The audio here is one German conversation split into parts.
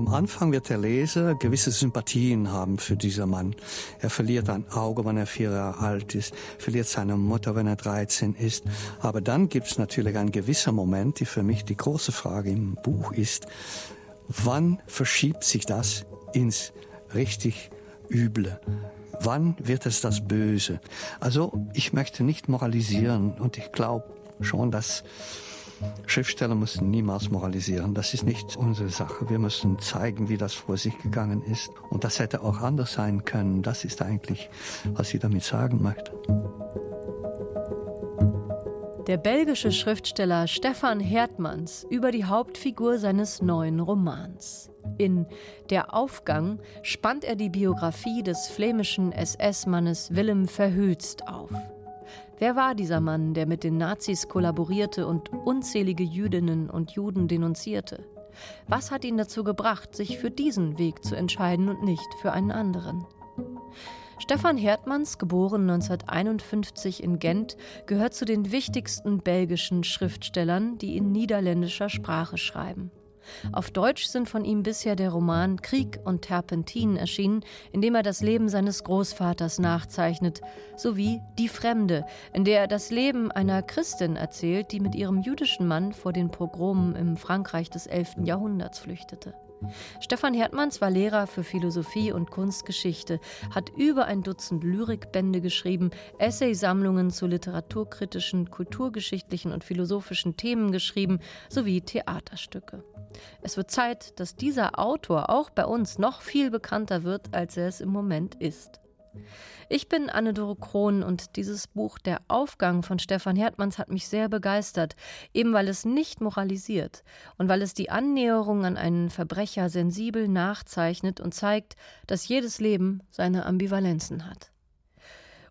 Am Anfang wird der Leser gewisse Sympathien haben für diesen Mann. Er verliert ein Auge, wenn er vier Jahre alt ist, verliert seine Mutter, wenn er 13 ist. Aber dann gibt es natürlich einen gewissen Moment, die für mich die große Frage im Buch ist, wann verschiebt sich das ins richtig Üble? Wann wird es das Böse? Also ich möchte nicht moralisieren und ich glaube schon, dass Schriftsteller müssen niemals moralisieren. Das ist nicht unsere Sache. Wir müssen zeigen, wie das vor sich gegangen ist. Und das hätte auch anders sein können. Das ist eigentlich, was ich damit sagen möchte. Der belgische Schriftsteller Stefan Hertmanns über die Hauptfigur seines neuen Romans. In Der Aufgang spannt er die Biografie des flämischen SS-Mannes Willem Verhülst auf. Wer war dieser Mann, der mit den Nazis kollaborierte und unzählige Jüdinnen und Juden denunzierte? Was hat ihn dazu gebracht, sich für diesen Weg zu entscheiden und nicht für einen anderen? Stefan Hertmanns, geboren 1951 in Gent, gehört zu den wichtigsten belgischen Schriftstellern, die in niederländischer Sprache schreiben. Auf Deutsch sind von ihm bisher der Roman Krieg und Terpentin erschienen, in dem er das Leben seines Großvaters nachzeichnet, sowie Die Fremde, in der er das Leben einer Christin erzählt, die mit ihrem jüdischen Mann vor den Pogromen im Frankreich des 11. Jahrhunderts flüchtete. Stefan Hertmanns war Lehrer für Philosophie und Kunstgeschichte, hat über ein Dutzend Lyrikbände geschrieben, Essaysammlungen zu literaturkritischen, kulturgeschichtlichen und philosophischen Themen geschrieben, sowie Theaterstücke. Es wird Zeit, dass dieser Autor auch bei uns noch viel bekannter wird, als er es im Moment ist. Ich bin Anne-Dore Krohn und dieses Buch Der Aufgang von Stefan Hertmanns hat mich sehr begeistert, eben weil es nicht moralisiert und weil es die Annäherung an einen Verbrecher sensibel nachzeichnet und zeigt, dass jedes Leben seine Ambivalenzen hat.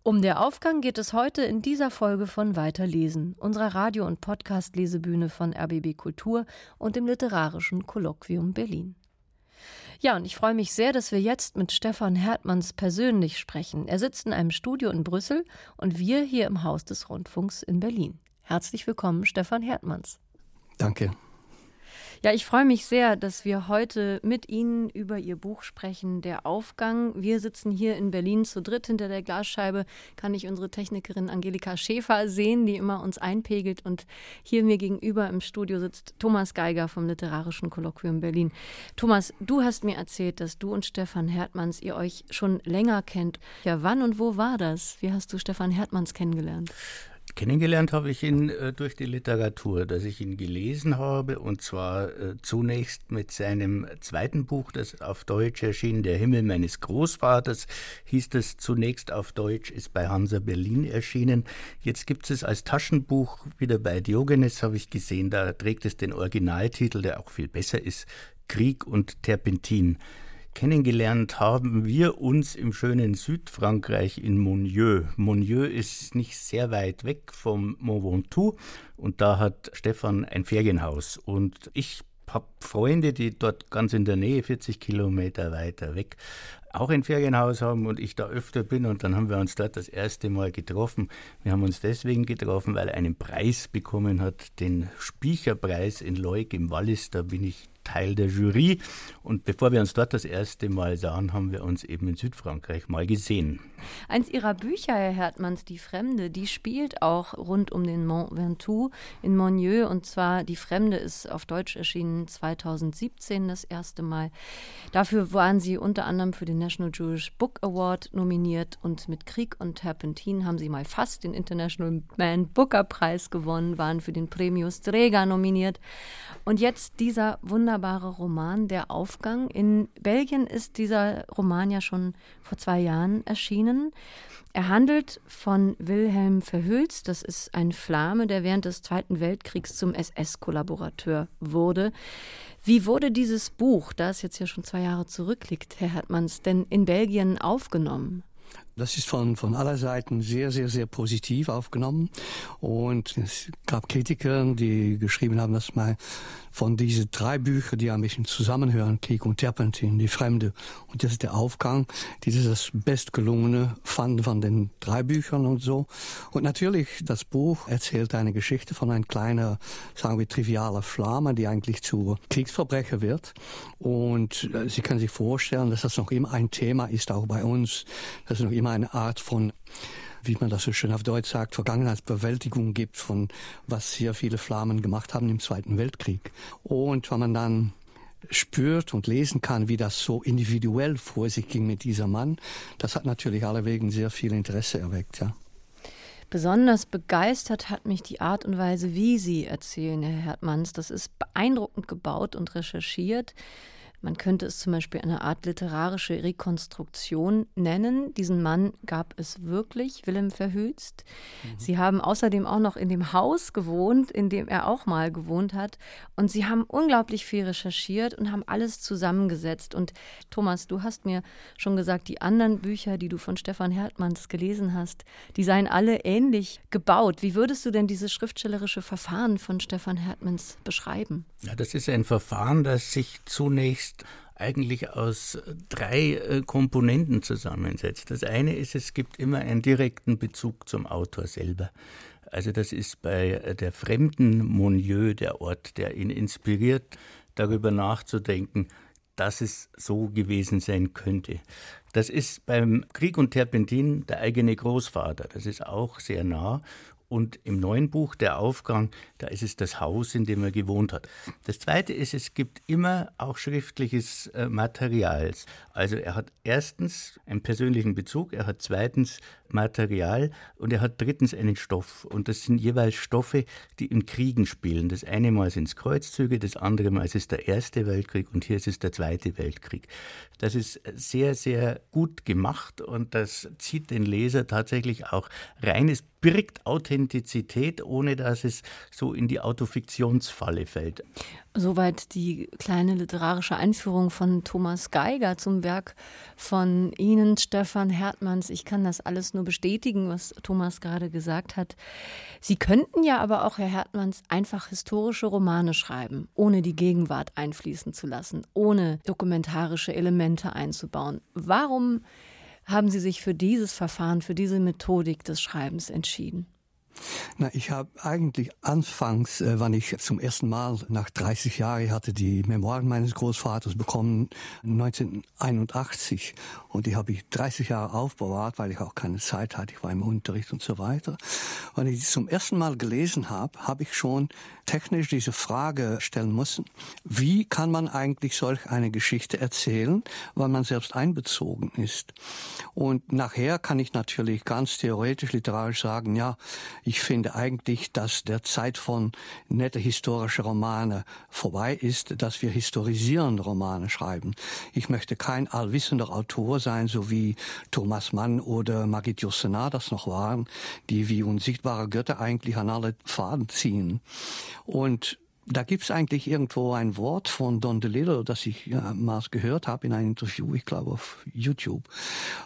Um der Aufgang geht es heute in dieser Folge von Weiterlesen, unserer Radio- und Podcast-Lesebühne von RBB Kultur und dem Literarischen Kolloquium Berlin. Ja, und ich freue mich sehr, dass wir jetzt mit Stefan Hertmanns persönlich sprechen. Er sitzt in einem Studio in Brüssel und wir hier im Haus des Rundfunks in Berlin. Herzlich willkommen, Stefan Hertmanns. Danke. Ja, ich freue mich sehr, dass wir heute mit Ihnen über Ihr Buch sprechen, Der Aufgang. Wir sitzen hier in Berlin zu dritt hinter der Glasscheibe. Kann ich unsere Technikerin Angelika Schäfer sehen, die immer uns einpegelt. Und hier mir gegenüber im Studio sitzt Thomas Geiger vom Literarischen Kolloquium Berlin. Thomas, du hast mir erzählt, dass du und Stefan Hertmanns, ihr euch schon länger kennt. Ja, wann und wo war das? Wie hast du Stefan Hertmanns kennengelernt? Kennengelernt habe ich ihn äh, durch die Literatur, dass ich ihn gelesen habe und zwar äh, zunächst mit seinem zweiten Buch, das auf Deutsch erschien, Der Himmel meines Großvaters, hieß es zunächst auf Deutsch, ist bei Hansa Berlin erschienen. Jetzt gibt es als Taschenbuch wieder bei Diogenes, habe ich gesehen, da trägt es den Originaltitel, der auch viel besser ist, Krieg und Terpentin. Kennengelernt haben wir uns im schönen Südfrankreich in Monnieu. Monnieu ist nicht sehr weit weg vom Mont Ventoux und da hat Stefan ein Ferienhaus und ich habe Freunde, die dort ganz in der Nähe, 40 Kilometer weiter weg, auch ein Ferienhaus haben und ich da öfter bin und dann haben wir uns dort das erste Mal getroffen. Wir haben uns deswegen getroffen, weil er einen Preis bekommen hat, den Spiecherpreis in Leuk im Wallis. Da bin ich Teil der Jury. Und bevor wir uns dort das erste Mal sahen, haben wir uns eben in Südfrankreich mal gesehen. Eins Ihrer Bücher, Herr Hertmanns, Die Fremde, die spielt auch rund um den Mont Ventoux in Monnieu. Und zwar Die Fremde ist auf Deutsch erschienen 2017 das erste Mal. Dafür waren Sie unter anderem für den National Jewish Book Award nominiert und mit Krieg und Terpentin haben Sie mal fast den International Man Booker Preis gewonnen, waren für den Premio Strega nominiert. Und jetzt dieser wunderbare wunderbare Roman Der Aufgang. In Belgien ist dieser Roman ja schon vor zwei Jahren erschienen. Er handelt von Wilhelm Verhülst. Das ist ein Flame, der während des Zweiten Weltkriegs zum SS-Kollaborateur wurde. Wie wurde dieses Buch, das jetzt ja schon zwei Jahre zurückliegt, Herr Hertmanns, denn in Belgien aufgenommen? Das ist von, von aller Seiten sehr, sehr, sehr positiv aufgenommen. Und es gab Kritiker, die geschrieben haben, dass man von diesen drei Büchern, die ein bisschen zusammenhören, Krieg und Terpentin, die Fremde und das ist der Aufgang, die ist das bestgelungene fanden von den drei Büchern und so. Und natürlich, das Buch erzählt eine Geschichte von ein kleiner, sagen wir, trivialer Flamme, die eigentlich zu Kriegsverbrecher wird. Und äh, Sie können sich vorstellen, dass das noch immer ein Thema ist, auch bei uns, dass es noch immer eine Art von wie man das so schön auf Deutsch sagt, Vergangenheitsbewältigung gibt von was hier viele Flammen gemacht haben im Zweiten Weltkrieg. Und wenn man dann spürt und lesen kann, wie das so individuell vor sich ging mit dieser Mann, das hat natürlich allewegen sehr viel Interesse erweckt, ja. Besonders begeistert hat mich die Art und Weise, wie Sie erzählen, Herr Hertmanns. Das ist beeindruckend gebaut und recherchiert. Man könnte es zum Beispiel eine Art literarische Rekonstruktion nennen. Diesen Mann gab es wirklich, Willem Verhülst. Mhm. Sie haben außerdem auch noch in dem Haus gewohnt, in dem er auch mal gewohnt hat. Und sie haben unglaublich viel recherchiert und haben alles zusammengesetzt. Und Thomas, du hast mir schon gesagt, die anderen Bücher, die du von Stefan Hertmanns gelesen hast, die seien alle ähnlich gebaut. Wie würdest du denn dieses schriftstellerische Verfahren von Stefan Hertmanns beschreiben? Ja, das ist ein Verfahren, das sich zunächst Text eigentlich aus drei äh, Komponenten zusammensetzt. Das eine ist, es gibt immer einen direkten Bezug zum Autor selber. Also das ist bei äh, der fremden Monieux der Ort, der ihn inspiriert, darüber nachzudenken, dass es so gewesen sein könnte. Das ist beim Krieg und Terpentin der eigene Großvater. Das ist auch sehr nah. Und im neuen Buch, Der Aufgang, da ist es das Haus, in dem er gewohnt hat. Das Zweite ist, es gibt immer auch schriftliches äh, Material. Also er hat erstens einen persönlichen Bezug, er hat zweitens Material und er hat drittens einen Stoff. Und das sind jeweils Stoffe, die in Kriegen spielen. Das eine Mal sind es Kreuzzüge, das andere Mal ist es der Erste Weltkrieg und hier ist es der Zweite Weltkrieg. Das ist sehr, sehr gut gemacht und das zieht den Leser tatsächlich auch rein. Es birgt Authentizität, ohne dass es so in die Autofiktionsfalle fällt. Soweit die kleine literarische Einführung von Thomas Geiger zum Werk von Ihnen, Stefan Hertmanns. Ich kann das alles nur bestätigen, was Thomas gerade gesagt hat. Sie könnten ja aber auch, Herr Hertmanns, einfach historische Romane schreiben, ohne die Gegenwart einfließen zu lassen, ohne dokumentarische Elemente einzubauen. Warum haben Sie sich für dieses Verfahren, für diese Methodik des Schreibens entschieden? Na, ich habe eigentlich anfangs, äh, wann ich zum ersten Mal nach 30 Jahren hatte die Memoiren meines Großvaters bekommen, 1981. Und die habe ich 30 Jahre aufbewahrt, weil ich auch keine Zeit hatte. Ich war im Unterricht und so weiter. Und ich die zum ersten Mal gelesen habe, habe ich schon technisch diese Frage stellen müssen. Wie kann man eigentlich solch eine Geschichte erzählen, weil man selbst einbezogen ist? Und nachher kann ich natürlich ganz theoretisch, literarisch sagen, ja, ich finde eigentlich, dass der Zeit von nette historische Romane vorbei ist, dass wir historisierende Romane schreiben. Ich möchte kein allwissender Autor sein, so wie Thomas Mann oder Magid Yourcenar das noch waren, die wie unsichtbare Götter eigentlich an alle Faden ziehen. Und da gibt's eigentlich irgendwo ein Wort von Don DeLillo, das ich ja, mal gehört habe in einem Interview, ich glaube auf YouTube,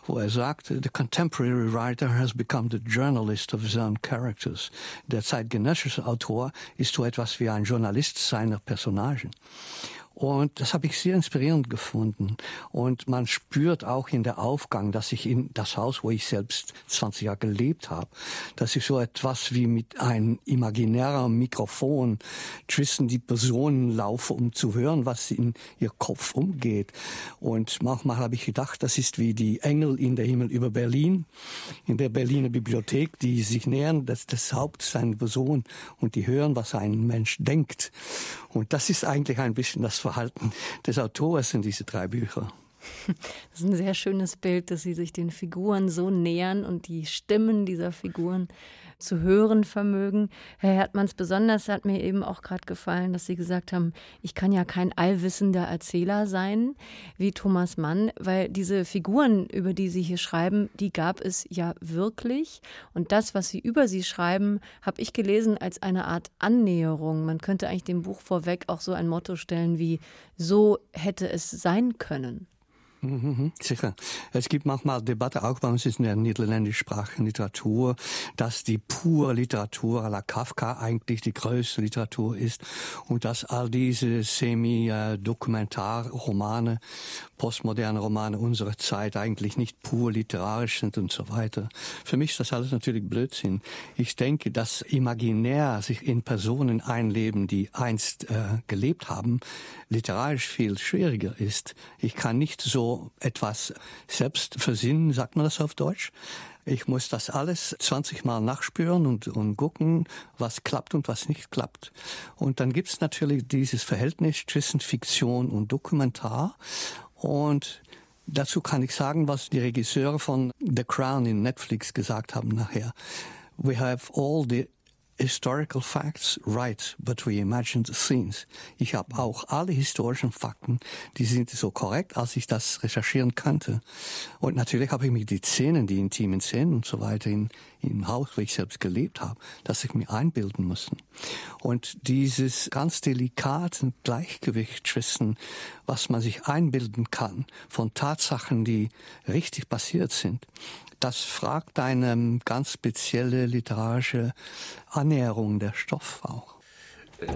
wo er sagt, the contemporary writer has become the journalist of his own characters. Der zeitgenössische Autor ist so etwas wie ein Journalist seiner Personagen. Und das habe ich sehr inspirierend gefunden. Und man spürt auch in der Aufgang, dass ich in das Haus, wo ich selbst 20 Jahre gelebt habe, dass ich so etwas wie mit einem imaginären Mikrofon zwischen die Personen laufe, um zu hören, was in ihr Kopf umgeht. Und manchmal habe ich gedacht, das ist wie die Engel in der Himmel über Berlin, in der Berliner Bibliothek, die sich nähern, das, das Haupt seiner Person und die hören, was ein Mensch denkt. Und das ist eigentlich ein bisschen das Verhalten des Autors in diese drei Bücher. Das ist ein sehr schönes Bild, dass Sie sich den Figuren so nähern und die Stimmen dieser Figuren zu hören vermögen. Herr Hertmanns, besonders hat mir eben auch gerade gefallen, dass Sie gesagt haben, ich kann ja kein allwissender Erzähler sein wie Thomas Mann, weil diese Figuren, über die Sie hier schreiben, die gab es ja wirklich. Und das, was Sie über sie schreiben, habe ich gelesen als eine Art Annäherung. Man könnte eigentlich dem Buch vorweg auch so ein Motto stellen wie, so hätte es sein können. Mhm, sicher. Es gibt manchmal Debatte auch bei uns in der niederländischsprachigen Literatur, dass die pure Literatur à la Kafka eigentlich die größte Literatur ist und dass all diese semi-Dokumentarromane, postmoderne Romane unserer Zeit eigentlich nicht pur literarisch sind und so weiter. Für mich ist das alles natürlich Blödsinn. Ich denke, dass imaginär sich in Personen einleben, die einst äh, gelebt haben, literarisch viel schwieriger ist. Ich kann nicht so etwas selbst versinnen, sagt man das auf Deutsch. Ich muss das alles 20 Mal nachspüren und, und gucken, was klappt und was nicht klappt. Und dann gibt's natürlich dieses Verhältnis zwischen Fiktion und Dokumentar. Und dazu kann ich sagen, was die Regisseure von The Crown in Netflix gesagt haben nachher. We have all the historical facts right, but we imagine the scenes. Ich habe auch alle historischen Fakten, die sind so korrekt, als ich das recherchieren konnte. Und natürlich habe ich mir die Szenen, die intimen Szenen und so weiter in, im Haus, wo ich selbst gelebt habe, dass ich mir einbilden musste. Und dieses ganz delikate Gleichgewicht zwischen, was man sich einbilden kann, von Tatsachen, die richtig passiert sind, das fragt eine ganz spezielle literarische Annäherung der Stoff auch.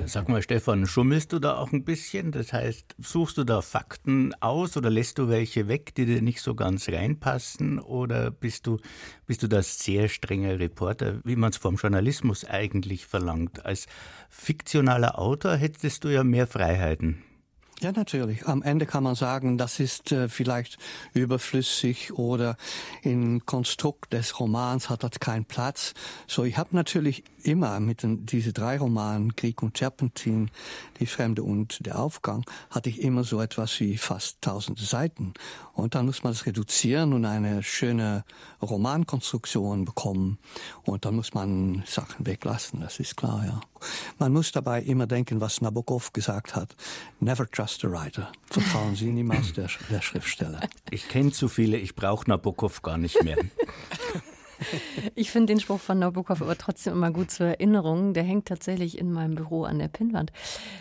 Sag mal, Stefan, schummelst du da auch ein bisschen? Das heißt, suchst du da Fakten aus oder lässt du welche weg, die dir nicht so ganz reinpassen? Oder bist du, bist du das sehr strenger Reporter, wie man es vom Journalismus eigentlich verlangt? Als fiktionaler Autor hättest du ja mehr Freiheiten. Ja, natürlich. Am Ende kann man sagen, das ist äh, vielleicht überflüssig oder im Konstrukt des Romans hat das keinen Platz. So, ich habe natürlich immer mit den, diese drei Romanen, Krieg und Terpentin, Die Fremde und Der Aufgang, hatte ich immer so etwas wie fast tausend Seiten. Und dann muss man das reduzieren und eine schöne Romankonstruktion bekommen. Und dann muss man Sachen weglassen, das ist klar, ja. Man muss dabei immer denken, was Nabokov gesagt hat. Never trust a writer. Vertrauen Sie niemals der, der Schriftsteller. Ich kenne zu viele, ich brauche Nabokov gar nicht mehr. Ich finde den Spruch von Nabokov aber trotzdem immer gut zur Erinnerung. Der hängt tatsächlich in meinem Büro an der Pinnwand.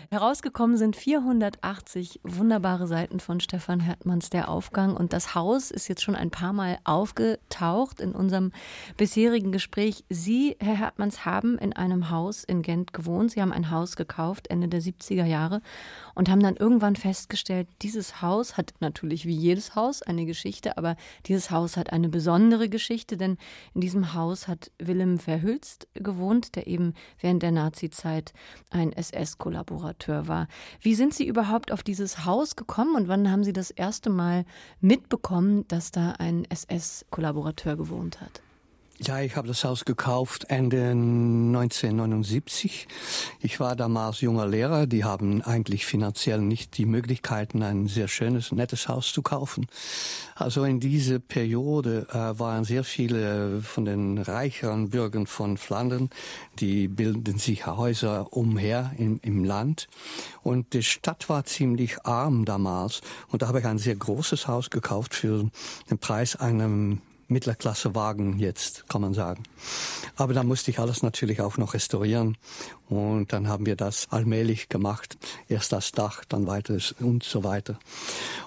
Herausgekommen sind 480 wunderbare Seiten von Stefan Hertmanns Der Aufgang. Und das Haus ist jetzt schon ein paar Mal aufgetaucht in unserem bisherigen Gespräch. Sie, Herr Hertmanns, haben in einem Haus in Gent gewohnt. Sie haben ein Haus gekauft Ende der 70er Jahre und haben dann irgendwann festgestellt, dieses Haus hat natürlich wie jedes Haus eine Geschichte, aber dieses Haus hat eine besondere Geschichte, denn in diesem Haus hat Willem Verhülst gewohnt, der eben während der Nazizeit ein SS-Kollaborateur war. Wie sind Sie überhaupt auf dieses Haus gekommen und wann haben Sie das erste Mal mitbekommen, dass da ein SS-Kollaborateur gewohnt hat? Ja, ich habe das Haus gekauft Ende 1979. Ich war damals junger Lehrer. Die haben eigentlich finanziell nicht die Möglichkeiten, ein sehr schönes, nettes Haus zu kaufen. Also in diese Periode äh, waren sehr viele von den reicheren Bürgern von Flandern, die bilden sich Häuser umher im, im Land. Und die Stadt war ziemlich arm damals. Und da habe ich ein sehr großes Haus gekauft für den Preis einem Mittelklassewagen jetzt, kann man sagen. Aber da musste ich alles natürlich auch noch restaurieren. Und dann haben wir das allmählich gemacht. Erst das Dach, dann weiter und so weiter.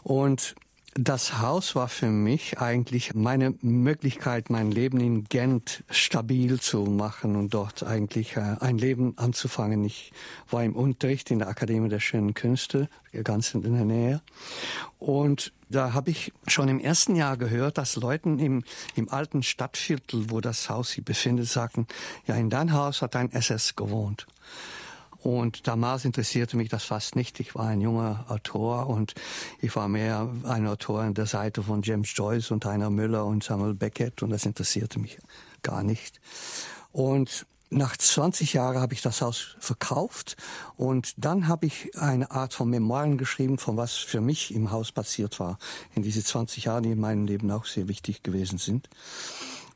Und das Haus war für mich eigentlich meine Möglichkeit, mein Leben in Gent stabil zu machen und dort eigentlich äh, ein Leben anzufangen. Ich war im Unterricht in der Akademie der Schönen Künste, ganz in der Nähe. Und da habe ich schon im ersten Jahr gehört, dass Leuten im, im alten Stadtviertel, wo das Haus sich befindet, sagten, ja, in dein Haus hat ein SS gewohnt. Und damals interessierte mich das fast nicht. Ich war ein junger Autor und ich war mehr ein Autor an der Seite von James Joyce und Heiner Müller und Samuel Beckett und das interessierte mich gar nicht. Und nach 20 Jahren habe ich das Haus verkauft und dann habe ich eine Art von Memoiren geschrieben, von was für mich im Haus passiert war in diese 20 Jahren, die in meinem Leben auch sehr wichtig gewesen sind.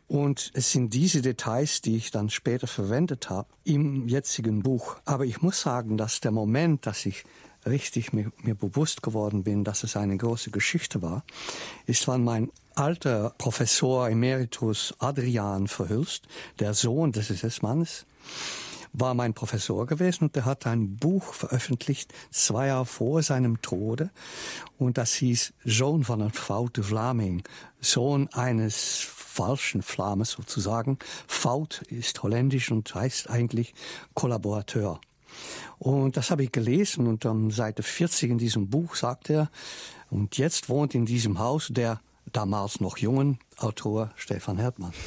Und es sind diese Details, die ich dann später verwendet habe im jetzigen Buch. Aber ich muss sagen, dass der Moment, dass ich richtig mir, mir bewusst geworden bin, dass es eine große Geschichte war, ist, wann mein alter Professor Emeritus Adrian Verhülst, der Sohn des SS-Mannes, war mein Professor gewesen und der hat ein Buch veröffentlicht, zwei Jahre vor seinem Tode. Und das hieß Sohn von einem Foute Vlaming, Sohn eines falschen Flames sozusagen. Faut ist holländisch und heißt eigentlich Kollaborateur. Und das habe ich gelesen und am Seite 40 in diesem Buch sagt er, und jetzt wohnt in diesem Haus der damals noch jungen Autor Stefan Hertmann.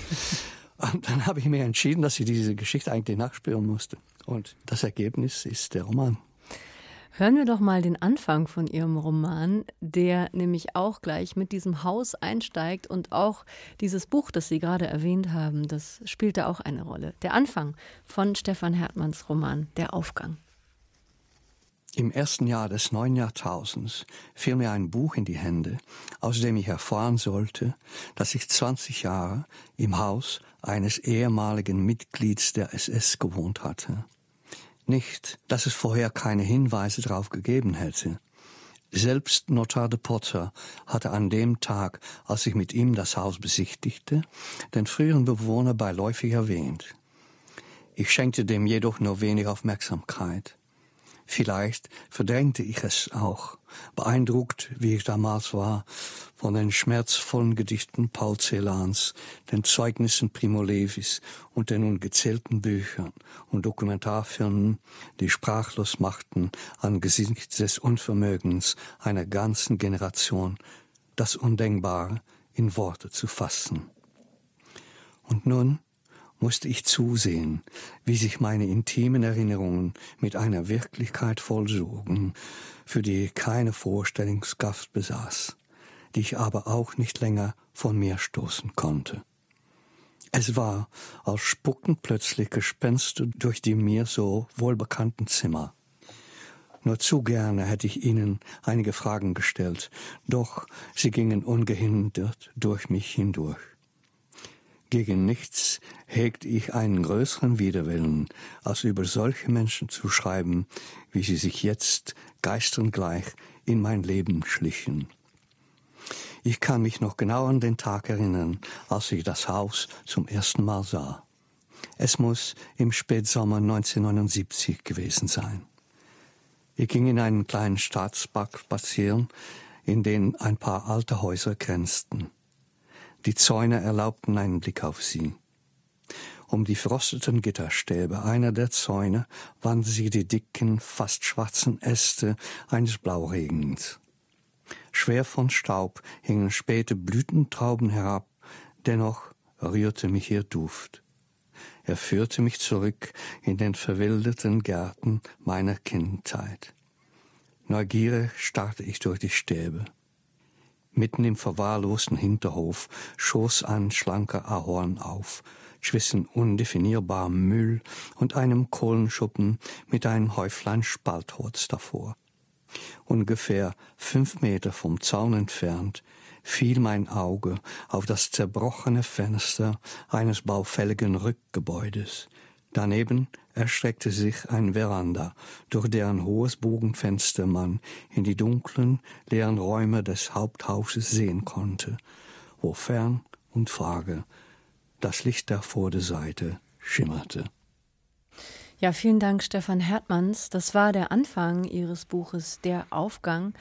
Und dann habe ich mir entschieden, dass ich diese Geschichte eigentlich nachspüren musste. Und das Ergebnis ist der Roman. Hören wir doch mal den Anfang von Ihrem Roman, der nämlich auch gleich mit diesem Haus einsteigt und auch dieses Buch, das Sie gerade erwähnt haben, das spielt da auch eine Rolle. Der Anfang von Stefan Hertmanns Roman, Der Aufgang. Im ersten Jahr des neuen Jahrtausends fiel mir ein Buch in die Hände, aus dem ich erfahren sollte, dass ich 20 Jahre im Haus eines ehemaligen Mitglieds der SS gewohnt hatte. Nicht, dass es vorher keine Hinweise darauf gegeben hätte. Selbst Notar de Potter hatte an dem Tag, als ich mit ihm das Haus besichtigte, den früheren Bewohner beiläufig erwähnt. Ich schenkte dem jedoch nur wenig Aufmerksamkeit. Vielleicht verdrängte ich es auch, beeindruckt, wie ich damals war, von den schmerzvollen Gedichten Paul Celans, den Zeugnissen Primo Levis und den ungezählten Büchern und Dokumentarfilmen, die sprachlos machten angesichts des Unvermögens einer ganzen Generation, das Undenkbare in Worte zu fassen. Und nun musste ich zusehen, wie sich meine intimen Erinnerungen mit einer Wirklichkeit vollsogen, für die keine Vorstellungskraft besaß, die ich aber auch nicht länger von mir stoßen konnte. Es war, als spuckten plötzlich Gespenster durch die mir so wohlbekannten Zimmer. Nur zu gerne hätte ich ihnen einige Fragen gestellt, doch sie gingen ungehindert durch mich hindurch. Gegen nichts hegt ich einen größeren Widerwillen, als über solche Menschen zu schreiben, wie sie sich jetzt geistern gleich in mein Leben schlichen. Ich kann mich noch genau an den Tag erinnern, als ich das Haus zum ersten Mal sah. Es muss im Spätsommer 1979 gewesen sein. Ich ging in einen kleinen Staatspark spazieren, in den ein paar alte Häuser grenzten. Die Zäune erlaubten einen Blick auf sie. Um die frosteten Gitterstäbe einer der Zäune wanden sie die dicken, fast schwarzen Äste eines Blauregens. Schwer von Staub hingen späte Blütentrauben herab, dennoch rührte mich ihr Duft. Er führte mich zurück in den verwilderten Gärten meiner Kindheit. Neugierig starrte ich durch die Stäbe. Mitten im verwahrlosten Hinterhof schoss ein schlanker Ahorn auf, zwischen undefinierbarem Müll und einem Kohlenschuppen mit einem Häuflein Spaltholz davor. Ungefähr fünf Meter vom Zaun entfernt fiel mein Auge auf das zerbrochene Fenster eines baufälligen Rückgebäudes, Daneben erstreckte sich ein Veranda, durch deren hohes Bogenfenster man in die dunklen, leeren Räume des Haupthauses sehen konnte, wo fern und vage das Licht der Vorderseite schimmerte. Ja, vielen Dank, Stefan Hertmanns. Das war der Anfang Ihres Buches Der Aufgang.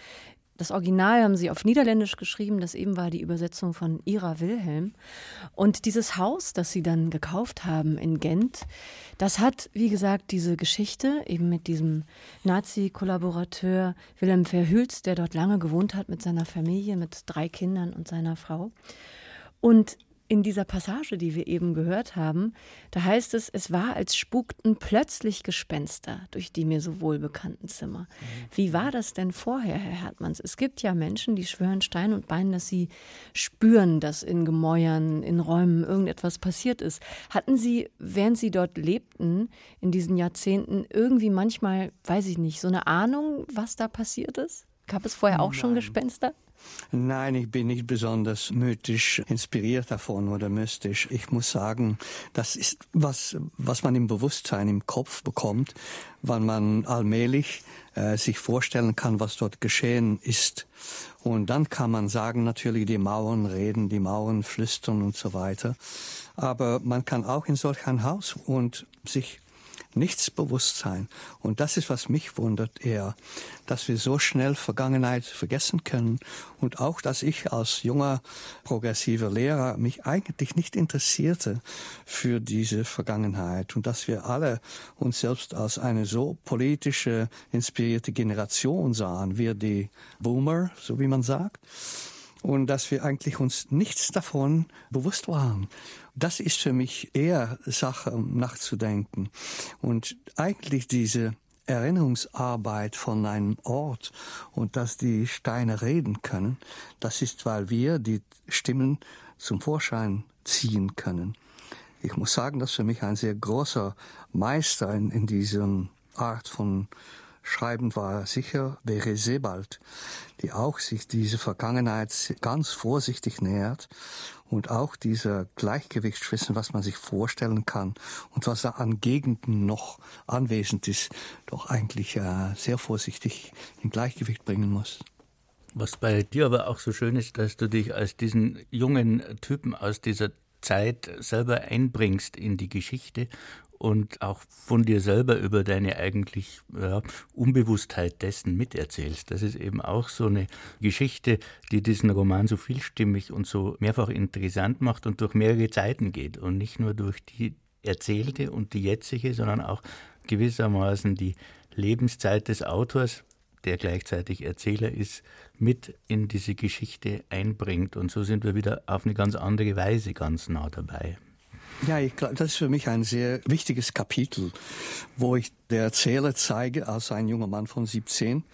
Das Original haben sie auf Niederländisch geschrieben, das eben war die Übersetzung von Ira Wilhelm. Und dieses Haus, das sie dann gekauft haben in Gent, das hat, wie gesagt, diese Geschichte eben mit diesem Nazi-Kollaborateur Wilhelm Verhülz, der dort lange gewohnt hat mit seiner Familie, mit drei Kindern und seiner Frau. Und in dieser Passage, die wir eben gehört haben, da heißt es, es war, als spukten plötzlich Gespenster durch die mir so wohlbekannten Zimmer. Wie war das denn vorher, Herr Hertmanns? Es gibt ja Menschen, die schwören Stein und Bein, dass sie spüren, dass in Gemäuern, in Räumen irgendetwas passiert ist. Hatten Sie, während Sie dort lebten, in diesen Jahrzehnten, irgendwie manchmal, weiß ich nicht, so eine Ahnung, was da passiert ist? Gab es vorher auch Nein. schon Gespenster? Nein, ich bin nicht besonders mythisch inspiriert davon oder mystisch. Ich muss sagen, das ist was, was man im Bewusstsein, im Kopf bekommt, weil man allmählich äh, sich vorstellen kann, was dort geschehen ist. Und dann kann man sagen, natürlich die Mauern reden, die Mauern flüstern und so weiter. Aber man kann auch in solch ein Haus und sich nichts Bewusstsein. Und das ist, was mich wundert eher, dass wir so schnell Vergangenheit vergessen können und auch, dass ich als junger progressiver Lehrer mich eigentlich nicht interessierte für diese Vergangenheit und dass wir alle uns selbst als eine so politische, inspirierte Generation sahen, wir die Boomer, so wie man sagt und dass wir eigentlich uns nichts davon bewusst waren. Das ist für mich eher Sache, um nachzudenken. Und eigentlich diese Erinnerungsarbeit von einem Ort und dass die Steine reden können, das ist, weil wir die Stimmen zum Vorschein ziehen können. Ich muss sagen, dass für mich ein sehr großer Meister in, in diesem Art von Schreiben war sicher Bere Sebald, die auch sich diese Vergangenheit ganz vorsichtig nähert und auch dieser Gleichgewicht zwischen was man sich vorstellen kann und was da an Gegenden noch anwesend ist, doch eigentlich äh, sehr vorsichtig in Gleichgewicht bringen muss. Was bei dir aber auch so schön ist, dass du dich als diesen jungen Typen aus dieser Zeit selber einbringst in die Geschichte und auch von dir selber über deine eigentlich ja, Unbewusstheit dessen miterzählst. Das ist eben auch so eine Geschichte, die diesen Roman so vielstimmig und so mehrfach interessant macht und durch mehrere Zeiten geht und nicht nur durch die erzählte und die jetzige, sondern auch gewissermaßen die Lebenszeit des Autors, der gleichzeitig Erzähler ist, mit in diese Geschichte einbringt. Und so sind wir wieder auf eine ganz andere Weise ganz nah dabei. Ja, ich glaube, das ist für mich ein sehr wichtiges Kapitel, wo ich der Erzähler zeige als ein junger Mann von 17,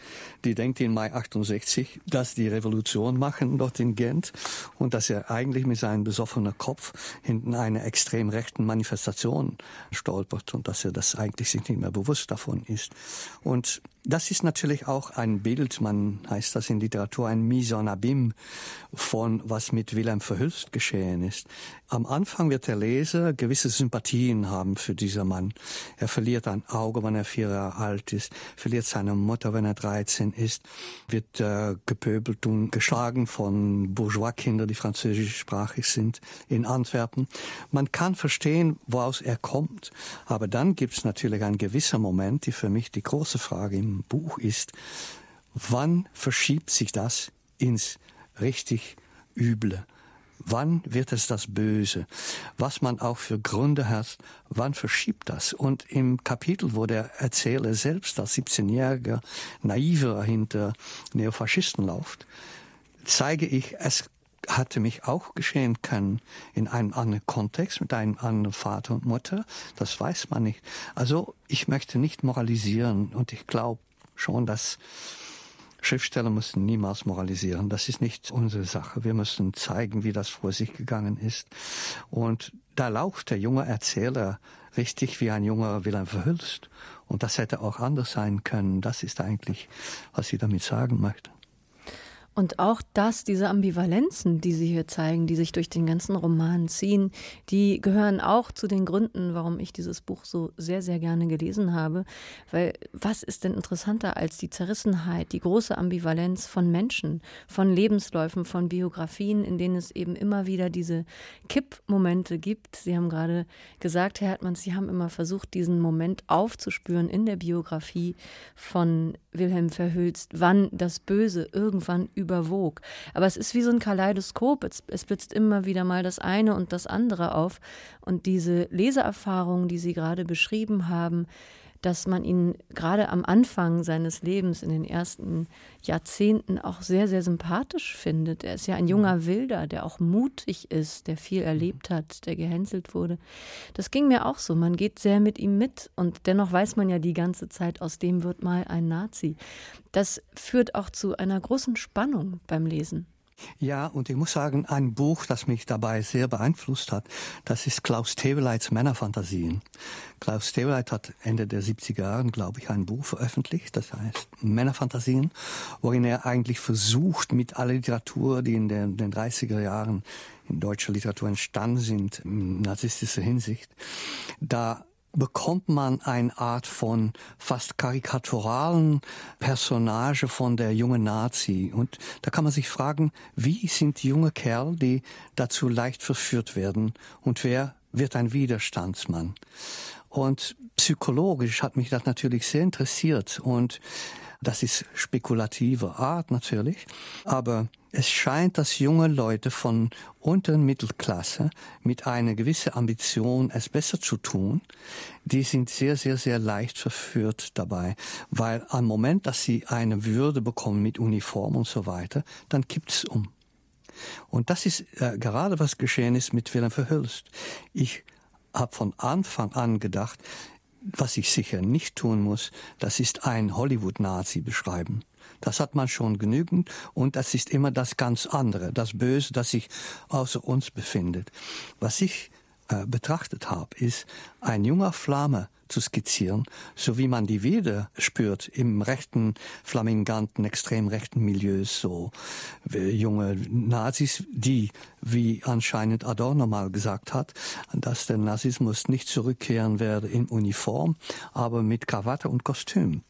die denkt in Mai 68, dass die Revolution machen dort in Gent und dass er eigentlich mit seinem besoffenen Kopf hinten einer extrem rechten Manifestation stolpert und dass er das eigentlich sich nicht mehr bewusst davon ist. Und das ist natürlich auch ein Bild, man heißt das in Literatur, ein Mise en Abîme von was mit Wilhelm Verhülst geschehen ist. Am Anfang wird der Leser gewisse Sympathien haben für dieser Mann. Er verliert ein Auge, wenn er vier Jahre alt ist, verliert seine Mutter, wenn er 13 ist, wird äh, gepöbelt und geschlagen von Bourgeois-Kindern, die französischsprachig sind, in Antwerpen. Man kann verstehen, woraus er kommt. Aber dann gibt es natürlich ein gewisser Moment, die für mich die große Frage im Buch ist, wann verschiebt sich das ins richtig Üble? Wann wird es das Böse? Was man auch für Gründe hat, wann verschiebt das? Und im Kapitel, wo der Erzähler selbst als 17-jähriger Naiver hinter Neofaschisten läuft, zeige ich, es hatte mich auch geschehen können in einem anderen Kontext mit einem anderen Vater und Mutter. Das weiß man nicht. Also ich möchte nicht moralisieren und ich glaube schon, dass Schriftsteller müssen niemals moralisieren. Das ist nicht unsere Sache. Wir müssen zeigen, wie das vor sich gegangen ist. Und da lauft der junge Erzähler richtig wie ein junger Wilhelm Verhülst. Und das hätte auch anders sein können. Das ist eigentlich, was ich damit sagen möchte. Und auch das, diese Ambivalenzen, die Sie hier zeigen, die sich durch den ganzen Roman ziehen, die gehören auch zu den Gründen, warum ich dieses Buch so sehr, sehr gerne gelesen habe. Weil was ist denn interessanter als die Zerrissenheit, die große Ambivalenz von Menschen, von Lebensläufen, von Biografien, in denen es eben immer wieder diese Kippmomente gibt. Sie haben gerade gesagt, Herr Hartmann, Sie haben immer versucht, diesen Moment aufzuspüren in der Biografie von Wilhelm Verhülst, wann das Böse irgendwann überwog. Aber es ist wie so ein Kaleidoskop. Es, es blitzt immer wieder mal das eine und das andere auf. Und diese Leseerfahrung, die Sie gerade beschrieben haben, dass man ihn gerade am Anfang seines Lebens, in den ersten Jahrzehnten, auch sehr, sehr sympathisch findet. Er ist ja ein junger mhm. Wilder, der auch mutig ist, der viel erlebt hat, der gehänselt wurde. Das ging mir auch so. Man geht sehr mit ihm mit und dennoch weiß man ja die ganze Zeit, aus dem wird mal ein Nazi. Das führt auch zu einer großen Spannung beim Lesen. Ja, und ich muss sagen, ein Buch, das mich dabei sehr beeinflusst hat, das ist Klaus Teweleits Männerfantasien. Klaus Teweleit hat Ende der 70er Jahre, glaube ich, ein Buch veröffentlicht, das heißt Männerfantasien, worin er eigentlich versucht, mit aller Literatur, die in den, den 30er Jahren in deutscher Literatur entstanden sind, in narzisstischer Hinsicht, da bekommt man eine Art von fast karikaturalen Personage von der jungen Nazi. Und da kann man sich fragen, wie sind junge Kerl, die dazu leicht verführt werden und wer wird ein Widerstandsmann? Und psychologisch hat mich das natürlich sehr interessiert und das ist spekulative Art natürlich, aber es scheint, dass junge Leute von unteren Mittelklasse mit einer gewissen Ambition, es besser zu tun, die sind sehr, sehr, sehr leicht verführt dabei, weil am Moment, dass sie eine Würde bekommen mit Uniform und so weiter, dann kippt's um. Und das ist äh, gerade was geschehen ist mit Wilhelm Verhülst. Ich habe von Anfang an gedacht, was ich sicher nicht tun muss, das ist ein Hollywood-Nazi beschreiben. Das hat man schon genügend und das ist immer das ganz andere, das Böse, das sich außer uns befindet. Was ich äh, betrachtet habe, ist ein junger Flamme zu skizzieren, so wie man die wieder spürt im rechten, flaminganten, extrem rechten Milieus, so junge Nazis, die, wie anscheinend Adorno mal gesagt hat, dass der Nazismus nicht zurückkehren werde in Uniform, aber mit Krawatte und Kostüm.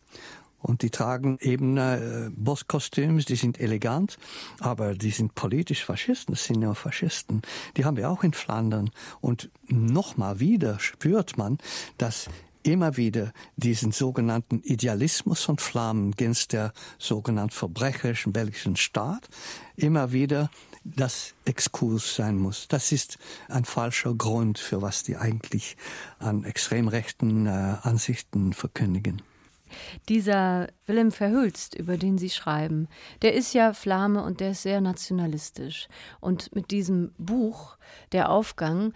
Und die tragen eben äh, Bosskostüms, die sind elegant, aber die sind politisch Faschisten, das sind Neofaschisten. Die haben wir auch in Flandern. Und nochmal wieder spürt man, dass immer wieder diesen sogenannten Idealismus von Flammen gegen der sogenannten verbrecherischen belgischen Staat immer wieder das Exkurs sein muss. Das ist ein falscher Grund, für was die eigentlich an extrem rechten äh, Ansichten verkündigen. Dieser Willem Verhülst, über den Sie schreiben, der ist ja Flame und der ist sehr nationalistisch. Und mit diesem Buch, Der Aufgang,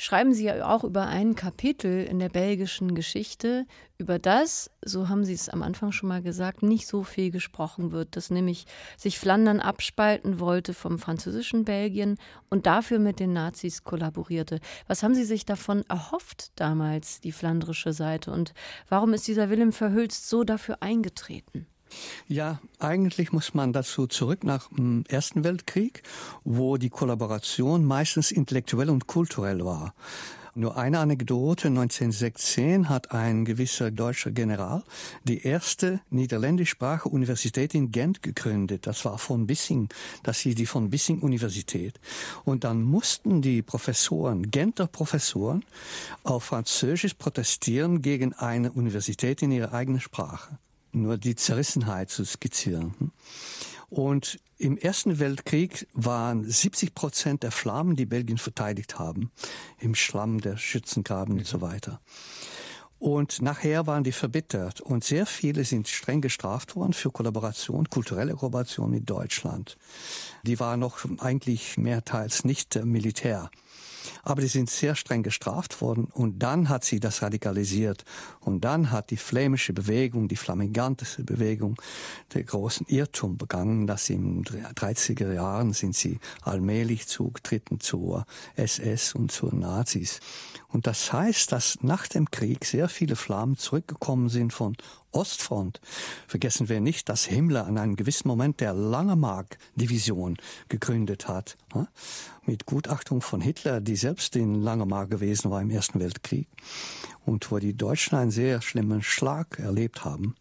schreiben Sie ja auch über ein Kapitel in der belgischen Geschichte, über das, so haben Sie es am Anfang schon mal gesagt, nicht so viel gesprochen wird, dass nämlich sich Flandern abspalten wollte vom französischen Belgien und dafür mit den Nazis kollaborierte. Was haben Sie sich davon erhofft damals, die flandrische Seite? Und warum ist dieser Willem Verhülst so dafür eingetreten? Ja, eigentlich muss man dazu zurück nach dem Ersten Weltkrieg, wo die Kollaboration meistens intellektuell und kulturell war. Nur eine Anekdote. 1916 hat ein gewisser deutscher General die erste niederländischsprachige Universität in Gent gegründet. Das war von Bissing. Das hieß die von Bissing Universität. Und dann mussten die Professoren, Genter Professoren, auf Französisch protestieren gegen eine Universität in ihrer eigenen Sprache. Nur die Zerrissenheit zu skizzieren. Und im Ersten Weltkrieg waren 70 Prozent der Flammen, die Belgien verteidigt haben, im Schlamm der Schützengraben und so weiter. Und nachher waren die verbittert und sehr viele sind streng gestraft worden für Kollaboration, kulturelle Kollaboration mit Deutschland. Die war noch eigentlich mehrteils nicht Militär. Aber die sind sehr streng gestraft worden und dann hat sie das radikalisiert. Und dann hat die flämische Bewegung, die flamingantische Bewegung, den großen Irrtum begangen, dass sie in den 30er Jahren sind sie allmählich zugetreten zur SS und zu Nazis. Und das heißt, dass nach dem Krieg sehr viele Flammen zurückgekommen sind von Ostfront. Vergessen wir nicht, dass Himmler an einem gewissen Moment der Langemark-Division gegründet hat. Mit Gutachtung von Hitler, die selbst in Langemark gewesen war im Ersten Weltkrieg. Und wo die Deutschen einen sehr schlimmen Schlag erlebt haben.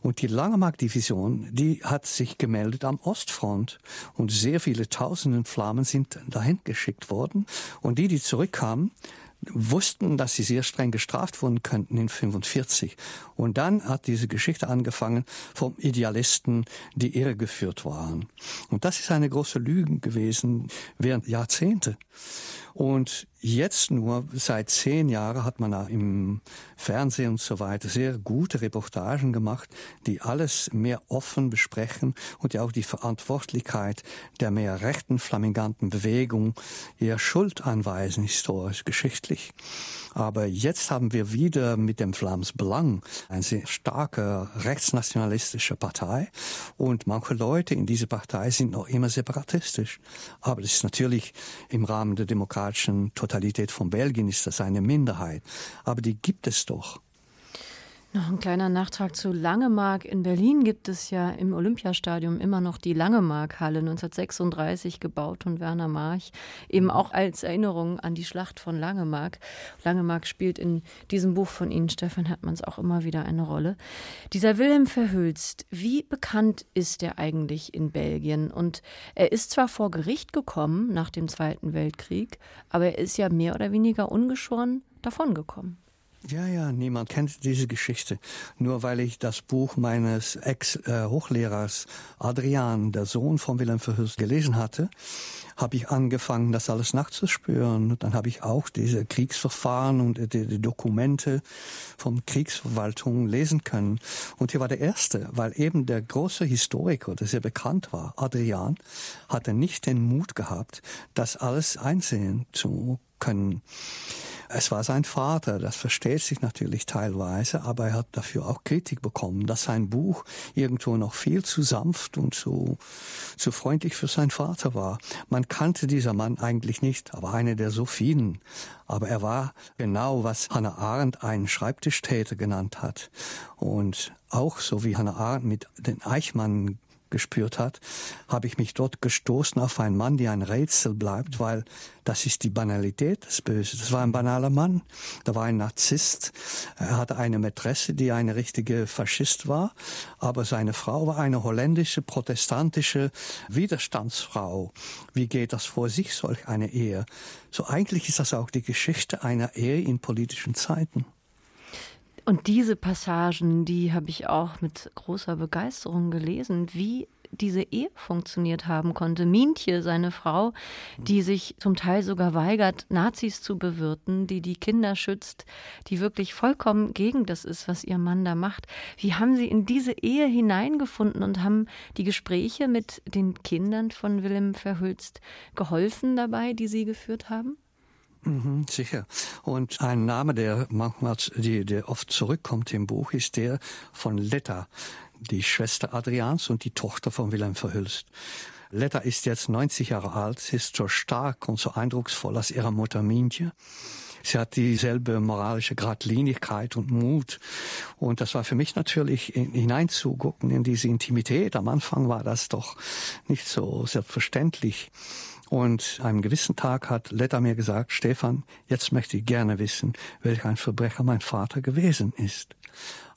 Und die Langemark-Division, die hat sich gemeldet am Ostfront. Und sehr viele Tausenden Flammen sind dahin geschickt worden. Und die, die zurückkamen, wussten, dass sie sehr streng gestraft wurden könnten in 45. Und dann hat diese Geschichte angefangen vom Idealisten, die irregeführt waren. Und das ist eine große Lüge gewesen während Jahrzehnte. Und jetzt nur seit zehn Jahren hat man da im Fernsehen und so weiter sehr gute Reportagen gemacht, die alles mehr offen besprechen und ja auch die Verantwortlichkeit der mehr rechten flaminganten Bewegung eher Schuld anweisen, historisch, geschichtlich. Aber jetzt haben wir wieder mit dem Flams Belang eine sehr starke rechtsnationalistische Partei und manche Leute in dieser Partei sind noch immer separatistisch. Aber das ist natürlich im Rahmen der demokratischen Totalität von Belgien ist das eine Minderheit. Aber die gibt es doch. Noch ein kleiner Nachtrag zu Langemark. In Berlin gibt es ja im Olympiastadion immer noch die Langemark-Halle, 1936 gebaut von Werner March, eben auch als Erinnerung an die Schlacht von Langemark. Langemark spielt in diesem Buch von Ihnen, Stefan Hertmanns, auch immer wieder eine Rolle. Dieser Wilhelm Verhülst, wie bekannt ist er eigentlich in Belgien? Und er ist zwar vor Gericht gekommen nach dem Zweiten Weltkrieg, aber er ist ja mehr oder weniger ungeschoren davongekommen. Ja, ja, niemand kennt diese Geschichte. Nur weil ich das Buch meines Ex-Hochlehrers Adrian, der Sohn von Wilhelm Verhulst, gelesen hatte, habe ich angefangen, das alles nachzuspüren. Dann habe ich auch diese Kriegsverfahren und die, die Dokumente von Kriegsverwaltung lesen können. Und hier war der Erste, weil eben der große Historiker, der sehr bekannt war, Adrian, hatte nicht den Mut gehabt, das alles einsehen zu können. Es war sein Vater, das versteht sich natürlich teilweise, aber er hat dafür auch Kritik bekommen, dass sein Buch irgendwo noch viel zu sanft und zu, zu freundlich für seinen Vater war. Man kannte dieser Mann eigentlich nicht, aber einer der so vielen. Aber er war genau, was Hannah Arendt einen Schreibtischtäter genannt hat. Und auch so wie Hannah Arendt mit den Eichmann gespürt hat, habe ich mich dort gestoßen auf einen Mann, der ein Rätsel bleibt, weil das ist die Banalität des Bösen. Das war ein banaler Mann, da war ein Narzisst, er hatte eine Mätresse, die eine richtige Faschist war, aber seine Frau war eine holländische, protestantische Widerstandsfrau. Wie geht das vor sich, solch eine Ehe? So eigentlich ist das auch die Geschichte einer Ehe in politischen Zeiten. Und diese Passagen, die habe ich auch mit großer Begeisterung gelesen, wie diese Ehe funktioniert haben konnte. Mientje, seine Frau, die sich zum Teil sogar weigert, Nazis zu bewirten, die die Kinder schützt, die wirklich vollkommen gegen das ist, was ihr Mann da macht. Wie haben Sie in diese Ehe hineingefunden und haben die Gespräche mit den Kindern von Willem Verhülst geholfen dabei, die Sie geführt haben? Mhm, sicher. Und ein Name, der manchmal, die, der oft zurückkommt im Buch, ist der von Letta, die Schwester Adrians und die Tochter von Wilhelm Verhülst. Letta ist jetzt 90 Jahre alt, ist so stark und so eindrucksvoll als ihre Mutter Mientje. Sie hat dieselbe moralische Gradlinigkeit und Mut. Und das war für mich natürlich hineinzugucken in diese Intimität. Am Anfang war das doch nicht so selbstverständlich. Und einem gewissen Tag hat Letta mir gesagt, Stefan, jetzt möchte ich gerne wissen, welch ein Verbrecher mein Vater gewesen ist.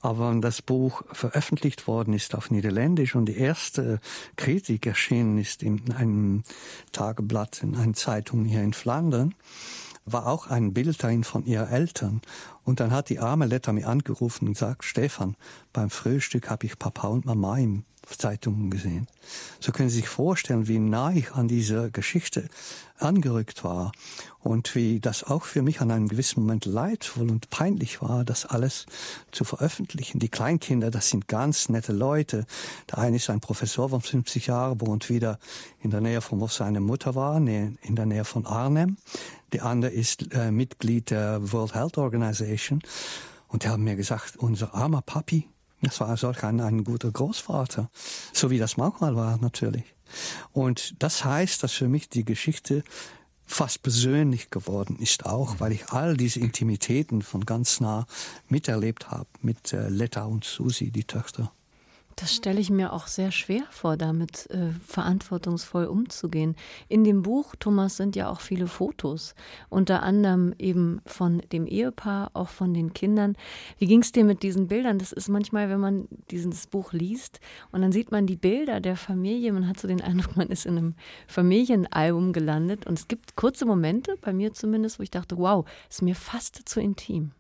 Aber wenn das Buch veröffentlicht worden ist auf Niederländisch und die erste Kritik erschienen ist in einem Tageblatt, in einer Zeitung hier in Flandern, war auch ein Bild darin von ihren Eltern. Und dann hat die arme Letta mir angerufen und gesagt, Stefan, beim Frühstück habe ich Papa und Mama im Zeitungen gesehen. So können Sie sich vorstellen, wie nah ich an dieser Geschichte angerückt war und wie das auch für mich an einem gewissen Moment leidvoll und peinlich war, das alles zu veröffentlichen. Die Kleinkinder, das sind ganz nette Leute. Der eine ist ein Professor von 50 Jahren, wohnt wieder in der Nähe von wo seine Mutter war, in der Nähe von Arnhem. Der andere ist äh, Mitglied der World Health Organization. Und die haben mir gesagt, unser armer Papi, das war solch ein, ein guter Großvater, so wie das manchmal war natürlich. Und das heißt, dass für mich die Geschichte fast persönlich geworden ist auch, weil ich all diese Intimitäten von ganz nah miterlebt habe mit äh, Letta und Susi, die Töchter. Das stelle ich mir auch sehr schwer vor, damit äh, verantwortungsvoll umzugehen. In dem Buch, Thomas, sind ja auch viele Fotos, unter anderem eben von dem Ehepaar, auch von den Kindern. Wie ging es dir mit diesen Bildern? Das ist manchmal, wenn man dieses Buch liest und dann sieht man die Bilder der Familie, man hat so den Eindruck, man ist in einem Familienalbum gelandet. Und es gibt kurze Momente, bei mir zumindest, wo ich dachte, wow, ist mir fast zu intim.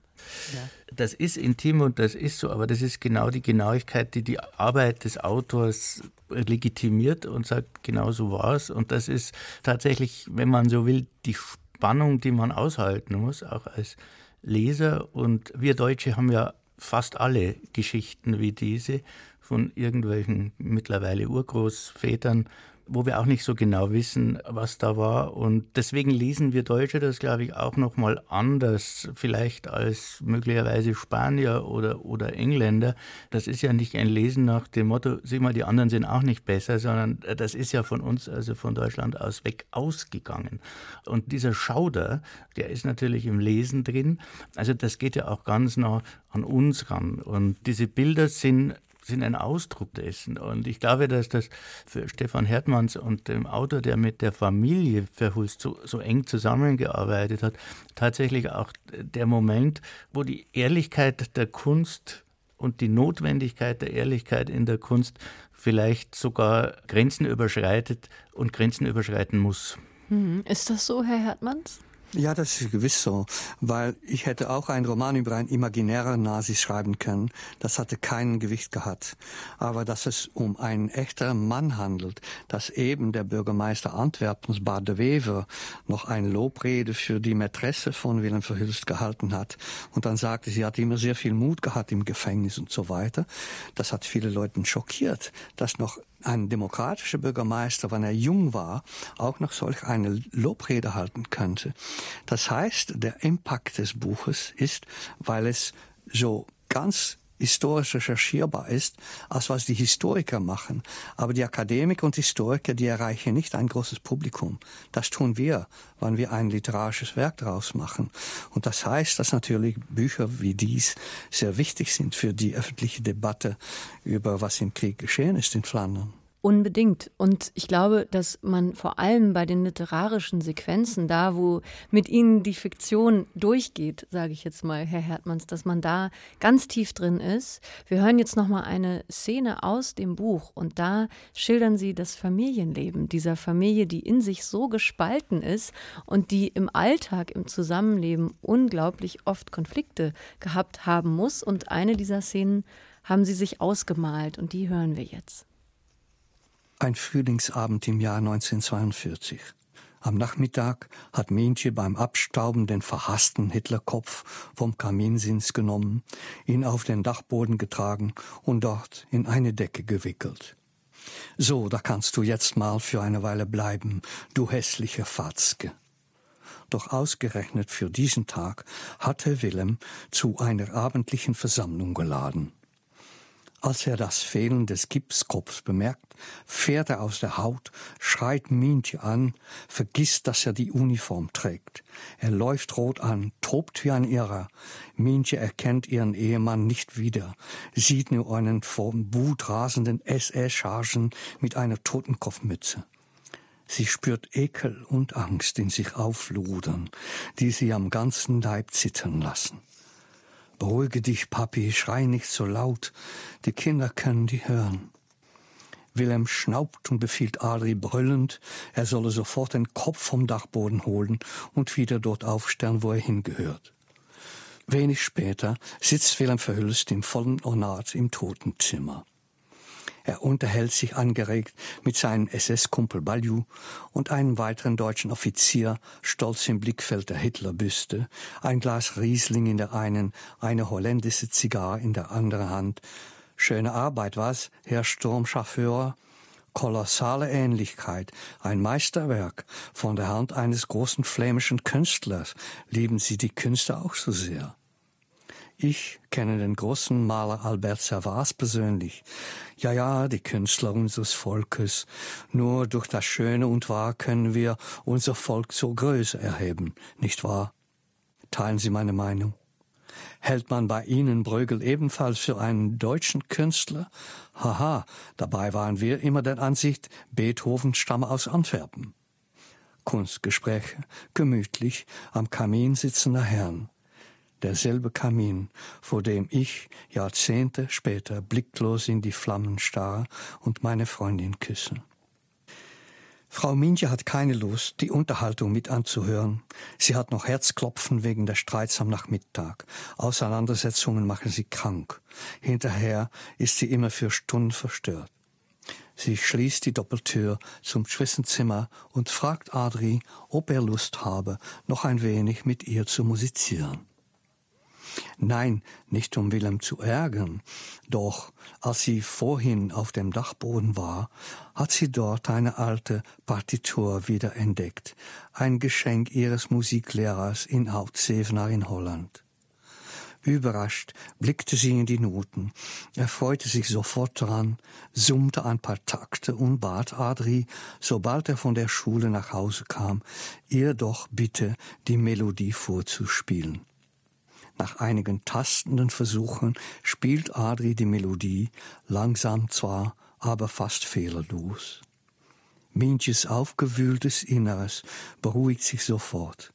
Das ist intim und das ist so, aber das ist genau die Genauigkeit, die die Arbeit des Autors legitimiert und sagt, genau so war es. Und das ist tatsächlich, wenn man so will, die Spannung, die man aushalten muss, auch als Leser. Und wir Deutsche haben ja fast alle Geschichten wie diese von irgendwelchen mittlerweile Urgroßvätern wo wir auch nicht so genau wissen, was da war. Und deswegen lesen wir Deutsche das, glaube ich, auch nochmal anders, vielleicht als möglicherweise Spanier oder, oder Engländer. Das ist ja nicht ein Lesen nach dem Motto, sieh mal, die anderen sind auch nicht besser, sondern das ist ja von uns, also von Deutschland aus weg ausgegangen. Und dieser Schauder, der ist natürlich im Lesen drin. Also das geht ja auch ganz nah an uns ran. Und diese Bilder sind sind ein Ausdruck dessen. Und ich glaube, dass das für Stefan Hertmanns und dem Autor, der mit der Familie Verhulst so, so eng zusammengearbeitet hat, tatsächlich auch der Moment, wo die Ehrlichkeit der Kunst und die Notwendigkeit der Ehrlichkeit in der Kunst vielleicht sogar Grenzen überschreitet und Grenzen überschreiten muss. Mhm. Ist das so, Herr Hertmanns? Ja, das ist gewiss so, weil ich hätte auch einen Roman über einen imaginären Nazi schreiben können. Das hatte kein Gewicht gehabt. Aber dass es um einen echten Mann handelt, dass eben der Bürgermeister Antwerpens, Bad de Wever, noch eine Lobrede für die Mätresse von Willem Verhülst gehalten hat und dann sagte, sie hat immer sehr viel Mut gehabt im Gefängnis und so weiter. Das hat viele Leute schockiert, dass noch ein demokratischer Bürgermeister, wenn er jung war, auch noch solch eine Lobrede halten könnte. Das heißt, der Impact des Buches ist, weil es so ganz historisch recherchierbar ist, als was die Historiker machen. Aber die Akademiker und Historiker, die erreichen nicht ein großes Publikum. Das tun wir, wenn wir ein literarisches Werk daraus machen. Und das heißt, dass natürlich Bücher wie dies sehr wichtig sind für die öffentliche Debatte über was im Krieg geschehen ist in Flandern. Unbedingt. Und ich glaube, dass man vor allem bei den literarischen Sequenzen, da wo mit ihnen die Fiktion durchgeht, sage ich jetzt mal, Herr Hertmanns, dass man da ganz tief drin ist. Wir hören jetzt noch mal eine Szene aus dem Buch und da schildern Sie das Familienleben dieser Familie, die in sich so gespalten ist und die im Alltag, im Zusammenleben unglaublich oft Konflikte gehabt haben muss. Und eine dieser Szenen haben Sie sich ausgemalt und die hören wir jetzt. Ein Frühlingsabend im Jahr 1942. Am Nachmittag hat Mientje beim Abstauben den verhassten Hitlerkopf vom Kaminsins genommen, ihn auf den Dachboden getragen und dort in eine Decke gewickelt. So, da kannst du jetzt mal für eine Weile bleiben, du hässliche Fatzke. Doch ausgerechnet für diesen Tag hatte Willem zu einer abendlichen Versammlung geladen. Als er das Fehlen des Gipskopfs bemerkt, fährt er aus der Haut, schreit Mientje an, vergisst, dass er die Uniform trägt. Er läuft rot an, tobt wie ein Irrer. Mientje erkennt ihren Ehemann nicht wieder, sieht nur einen vom Wut rasenden SS-Chargen mit einer Totenkopfmütze. Sie spürt Ekel und Angst in sich aufludern, die sie am ganzen Leib zittern lassen. Beruhige dich, Papi, schrei nicht so laut, die Kinder können die hören. Wilhelm schnaubt und befiehlt Adri brüllend, er solle sofort den Kopf vom Dachboden holen und wieder dort aufstellen, wo er hingehört. Wenig später sitzt Wilhelm Verhülst im vollen Ornat im Totenzimmer. Er unterhält sich angeregt mit seinem SS-Kumpel Balju und einem weiteren deutschen Offizier, stolz im Blickfeld der Hitlerbüste, ein Glas Riesling in der einen, eine holländische Zigarre in der anderen Hand. Schöne Arbeit, was, Herr Sturmchauffeur? Kolossale Ähnlichkeit, ein Meisterwerk von der Hand eines großen flämischen Künstlers. Lieben Sie die Künste auch so sehr? Ich kenne den großen Maler Albert Servas persönlich. Ja, ja, die Künstler unseres Volkes. Nur durch das Schöne und Wahr können wir unser Volk zur Größe erheben, nicht wahr? Teilen Sie meine Meinung? Hält man bei Ihnen Brögel ebenfalls für einen deutschen Künstler? Haha, dabei waren wir immer der Ansicht, Beethoven stamme aus Antwerpen. Kunstgespräche, gemütlich am Kamin sitzender Herren derselbe Kamin, vor dem ich Jahrzehnte später blicklos in die Flammen starre und meine Freundin küsse. Frau Minje hat keine Lust, die Unterhaltung mit anzuhören. Sie hat noch Herzklopfen wegen der Streits am Nachmittag. Auseinandersetzungen machen sie krank. Hinterher ist sie immer für Stunden verstört. Sie schließt die Doppeltür zum Schwesternzimmer und fragt Adri, ob er Lust habe, noch ein wenig mit ihr zu musizieren. Nein, nicht um Willem zu ärgern, doch als sie vorhin auf dem Dachboden war, hat sie dort eine alte Partitur wieder entdeckt, ein Geschenk ihres Musiklehrers in Oud-Zevenaar in Holland. Überrascht blickte sie in die Noten, erfreute sich sofort daran, summte ein paar Takte und bat Adri, sobald er von der Schule nach Hause kam, ihr doch bitte die Melodie vorzuspielen. Nach einigen tastenden Versuchen spielt Adri die Melodie, langsam zwar, aber fast fehlerlos. Mientjes aufgewühltes Inneres beruhigt sich sofort.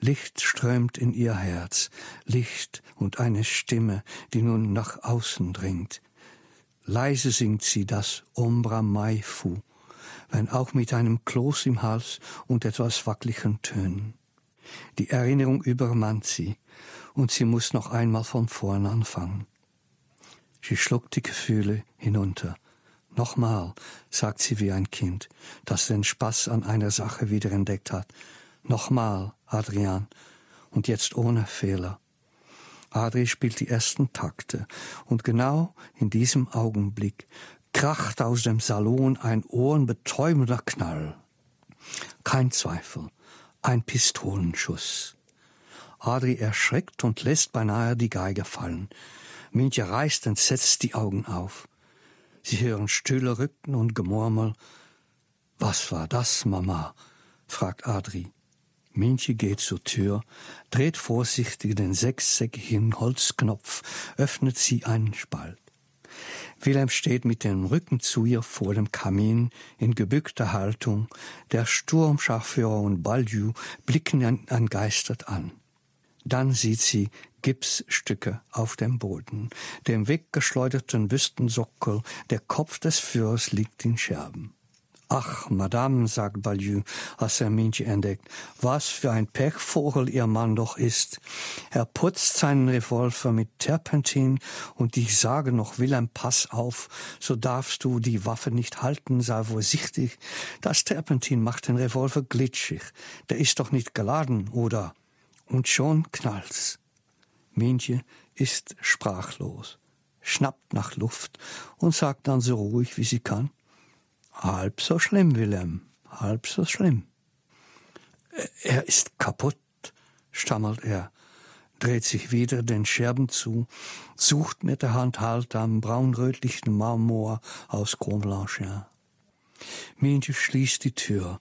Licht strömt in ihr Herz, Licht und eine Stimme, die nun nach außen dringt. Leise singt sie das Ombra Mai Fu, wenn auch mit einem Kloß im Hals und etwas wackeligen Tönen. Die Erinnerung übermannt sie, und sie muss noch einmal von vorn anfangen. Sie schluckt die Gefühle hinunter. Nochmal, sagt sie wie ein Kind, das den Spaß an einer Sache wieder entdeckt hat. Nochmal, Adrian, und jetzt ohne Fehler. Adri spielt die ersten Takte, und genau in diesem Augenblick kracht aus dem Salon ein ohrenbetäubender Knall. Kein Zweifel, ein Pistolenschuss. Adri erschreckt und lässt beinahe die Geige fallen. Mintje reißt entsetzt die Augen auf. Sie hören stille Rücken und Gemurmel. Was war das, Mama? fragt Adri. Mintje geht zur Tür, dreht vorsichtig den sechssäckigen Holzknopf, öffnet sie einen Spalt. Wilhelm steht mit dem Rücken zu ihr vor dem Kamin in gebückter Haltung. Der Sturmscharführer und Balju blicken ihn entgeistert an. Dann sieht sie Gipsstücke auf dem Boden, dem weggeschleuderten Büstensockel, der Kopf des Führers liegt in Scherben. Ach, Madame, sagt Balieu, als er Minche entdeckt, was für ein Pechvogel Ihr Mann doch ist. Er putzt seinen Revolver mit Terpentin und ich sage noch, Wilhelm, pass auf, so darfst du die Waffe nicht halten, sei vorsichtig. Das Terpentin macht den Revolver glitschig. Der ist doch nicht geladen, oder? Und schon knallt's. Minche ist sprachlos, schnappt nach Luft und sagt dann so ruhig, wie sie kann, Halb so schlimm, Wilhelm, halb so schlimm. Er ist kaputt, stammelt er, dreht sich wieder den Scherben zu, sucht mit der Hand Halt am braunrötlichen Marmor aus Grand Blanchard. Mientje schließt die Tür.